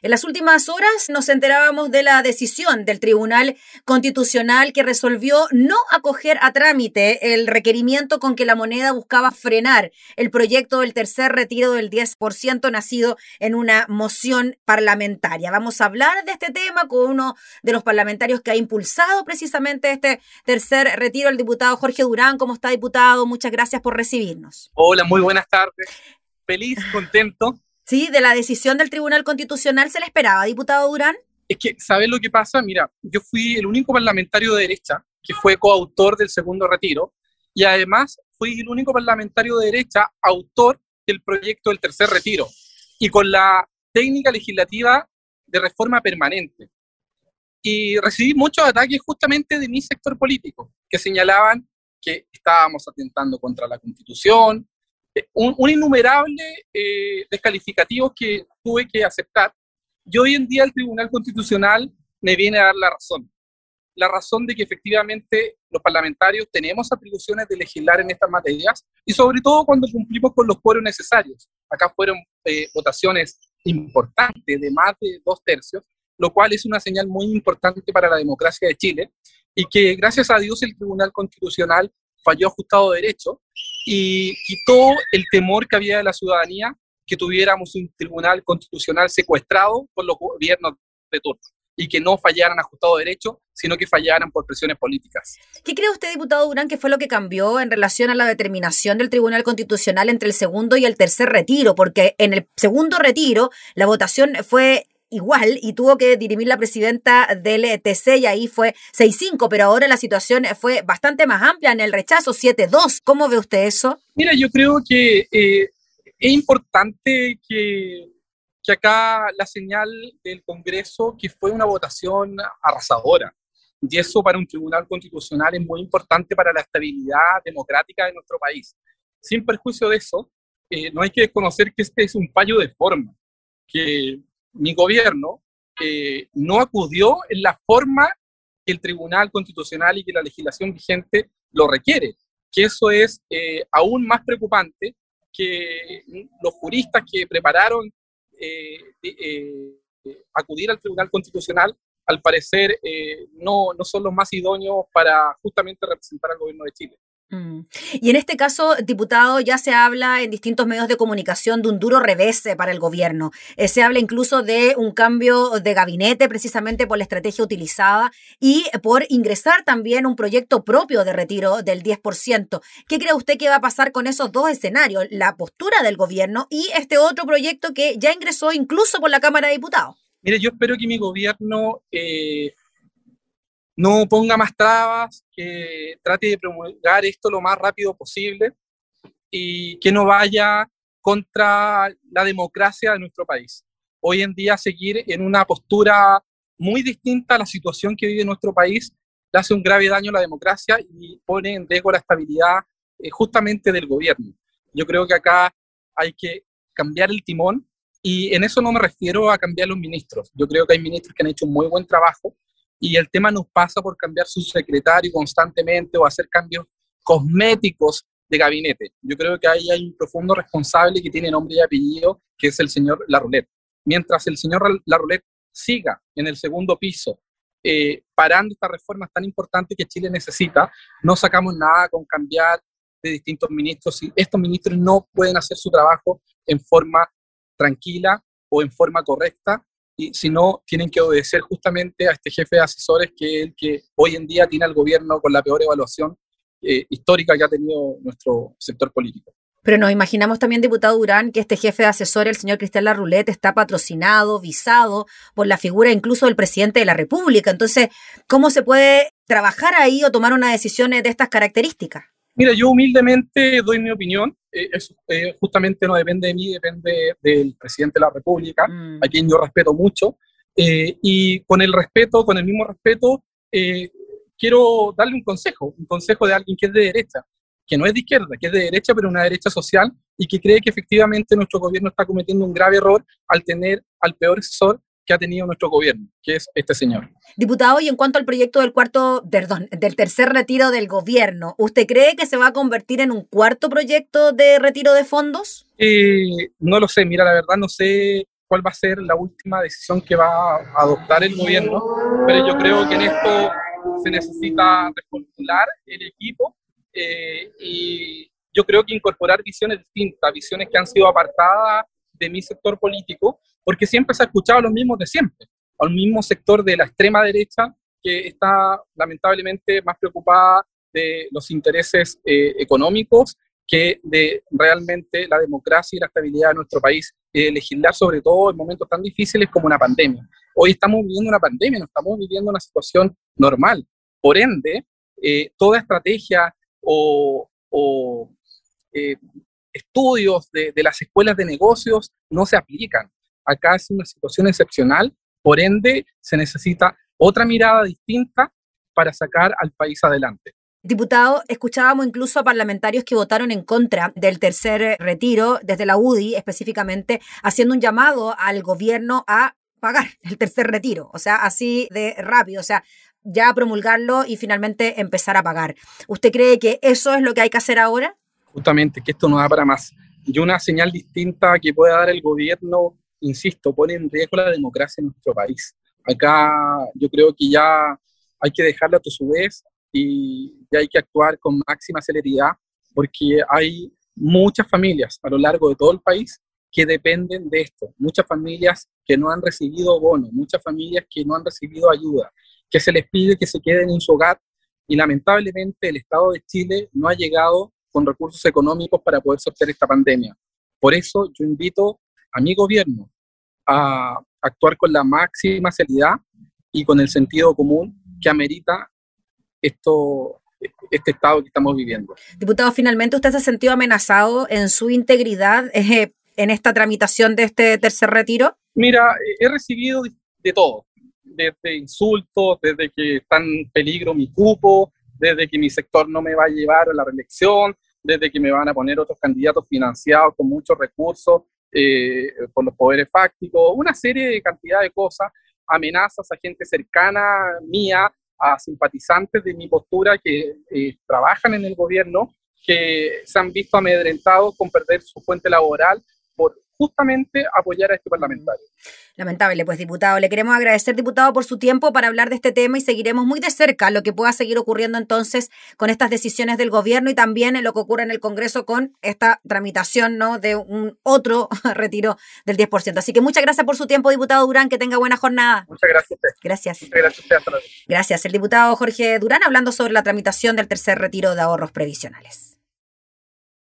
En las últimas horas nos enterábamos de la decisión del Tribunal Constitucional que resolvió no acoger a trámite el requerimiento con que la moneda buscaba frenar el proyecto del tercer retiro del 10% nacido en una moción parlamentaria. Vamos a hablar de este tema con uno de los parlamentarios que ha impulsado precisamente este tercer retiro, el diputado Jorge Durán. ¿Cómo está, diputado? Muchas gracias por recibirnos. Hola, muy buenas tardes. Feliz, contento Sí, de la decisión del Tribunal Constitucional se le esperaba, diputado Durán. Es que, ¿sabes lo que pasa? Mira, yo fui el único parlamentario de derecha que fue coautor del segundo retiro y además fui el único parlamentario de derecha autor del proyecto del tercer retiro y con la técnica legislativa de reforma permanente. Y recibí muchos ataques justamente de mi sector político, que señalaban que estábamos atentando contra la Constitución, un, innumerable eh, descalificativos que tuve que aceptar. Y hoy en día el Tribunal Constitucional me viene a dar la razón. La razón de que efectivamente los parlamentarios tenemos atribuciones de legislar en estas materias y sobre todo cuando cumplimos con los foros necesarios. Acá fueron eh, votaciones importantes de más de dos tercios, lo cual es una señal muy importante para la democracia de Chile y que gracias a Dios el Tribunal Constitucional falló ajustado derecho y quitó el temor que había de la ciudadanía que tuviéramos un tribunal constitucional secuestrado por los gobiernos de turno y que no fallaran ajustado derecho, sino que fallaran por presiones políticas. ¿Qué cree usted, diputado Durán, que fue lo que cambió en relación a la determinación del Tribunal Constitucional entre el segundo y el tercer retiro? Porque en el segundo retiro la votación fue igual y tuvo que dirimir la presidenta del ETC y ahí fue 6-5, pero ahora la situación fue bastante más amplia en el rechazo 7-2. ¿Cómo ve usted eso? Mira, yo creo que eh, es importante que, que acá la señal del Congreso que fue una votación arrasadora. Y eso para un tribunal constitucional es muy importante para la estabilidad democrática de nuestro país. Sin perjuicio de eso, eh, no hay que desconocer que este es un fallo de forma, que mi gobierno eh, no acudió en la forma que el Tribunal Constitucional y que la legislación vigente lo requiere, que eso es eh, aún más preocupante que los juristas que prepararon eh, acudir al Tribunal Constitucional, al parecer no, no son los más idóneos para justamente representar al gobierno de Chile. Mm. Y en este caso, diputado, ya se habla en distintos medios de comunicación de un duro revés para el gobierno. Eh, se habla incluso de un cambio de gabinete precisamente por la estrategia utilizada y por ingresar también un proyecto propio de retiro del 10%. ¿Qué cree usted que va a pasar con esos dos escenarios? La postura del gobierno y este otro proyecto que ya ingresó incluso por la Cámara de Diputados. Mire, yo espero que mi gobierno eh, no ponga más trabas, que trate de promulgar esto lo más rápido posible y que no vaya contra la democracia de nuestro país. Hoy en día seguir en una postura muy distinta a la situación que vive nuestro país le hace un grave daño a la democracia y pone en riesgo la estabilidad eh, justamente del gobierno. Yo creo que acá hay que cambiar el timón y en eso no me refiero a cambiar los ministros. Yo creo que hay ministros que han hecho un muy buen trabajo, y el tema nos pasa por cambiar su secretario constantemente o hacer cambios cosméticos de gabinete. Yo creo que ahí hay un profundo responsable que tiene nombre y apellido, que es el señor Larroulet. Mientras el señor Larroulet siga en el segundo piso, eh, parando estas reformas tan importantes que Chile necesita, no sacamos nada con cambiar de distintos ministros. Y estos ministros no pueden hacer su trabajo en forma tranquila o en forma correcta, y si no, tienen que obedecer justamente a este jefe de asesores que es el que hoy en día tiene al gobierno con la peor evaluación eh, histórica que ha tenido nuestro sector político. Pero nos imaginamos también, diputado Durán, que este jefe de asesores, el señor Cristian Larroulet, está patrocinado, visado por la figura incluso del presidente de la República. Entonces, ¿cómo se puede trabajar ahí o tomar una decisión de estas características? Mira, yo humildemente doy mi opinión. Eh, eso eh, justamente no depende de mí, depende del presidente de la República, mm. a quien yo respeto mucho. Eh, y con el respeto, con el mismo respeto, quiero darle un consejo, un consejo de alguien que es de derecha, que no es de izquierda, que es de derecha, pero una derecha social y que cree que efectivamente nuestro gobierno está cometiendo un grave error al tener al peor asesor que ha tenido nuestro gobierno, que es este señor. Diputado, y en cuanto al proyecto del cuarto, perdón, del tercer retiro del gobierno, ¿usted cree que se va a convertir en un cuarto proyecto de retiro de fondos? Eh, no lo sé, mira, la verdad no sé cuál va a ser la última decisión que va a adoptar el gobierno, pero yo creo que en esto se necesita reformular el equipo eh, y yo creo que incorporar visiones distintas, visiones que han sido apartadas de mi sector político, porque siempre se ha escuchado a los mismos de siempre, al mismo sector de la extrema derecha que está lamentablemente más preocupada de los intereses eh, económicos que de realmente la democracia y la estabilidad de nuestro país, eh, legislar sobre todo en momentos tan difíciles como una pandemia. Hoy estamos viviendo una pandemia, no estamos viviendo una situación normal. Por ende, eh, toda estrategia o, eh, estudios de, las escuelas de negocios no se aplican. Acá es una situación excepcional, por ende se necesita otra mirada distinta para sacar al país adelante. Diputado, escuchábamos incluso a parlamentarios que votaron en contra del tercer retiro, desde la UDI específicamente, haciendo un llamado al gobierno a pagar el tercer retiro, o sea, así de rápido, o sea, ya promulgarlo y finalmente empezar a pagar. ¿Usted cree que eso es lo que hay que hacer ahora? Justamente, que esto no da para más. Y una señal distinta que pueda dar el gobierno, insisto, pone en riesgo la democracia en nuestro país. Acá yo creo que ya hay que dejarle a su vez y, hay que actuar con máxima celeridad porque hay muchas familias a lo largo de todo el país que dependen de esto, muchas familias que no han recibido bono, muchas familias que no han recibido ayuda, que se les pide que se queden en su hogar y lamentablemente el Estado de Chile no ha llegado con recursos económicos para poder sortear esta pandemia. Por eso yo invito a mi gobierno a actuar con la máxima seriedad y con el sentido común que amerita esto, este estado que estamos viviendo. Diputado, finalmente usted se ha sentido amenazado en su integridad eh, en esta tramitación de este tercer retiro. Mira, he recibido de todo, desde insultos, desde que está en peligro mi cupo, desde que mi sector no me va a llevar a la reelección, desde que me van a poner otros candidatos financiados con muchos recursos eh, por los poderes fácticos, una serie de cantidad de cosas, amenazas a gente cercana mía, a simpatizantes de mi postura que eh, trabajan en el gobierno, que se han visto amedrentados con perder su fuente laboral por justamente apoyar a este parlamentario. Lamentable, pues diputado. Le queremos agradecer, diputado, por su tiempo para hablar de este tema y seguiremos muy de cerca lo que pueda seguir ocurriendo entonces con estas decisiones del gobierno y también en lo que ocurre en el Congreso con esta tramitación ¿no? de un otro retiro del 10%. Así que muchas gracias por su tiempo, diputado Durán. Que tenga buena jornada. Muchas gracias. Usted. Gracias. Muchas gracias. Gracias. El diputado Jorge Durán hablando sobre la tramitación del tercer retiro de ahorros previsionales.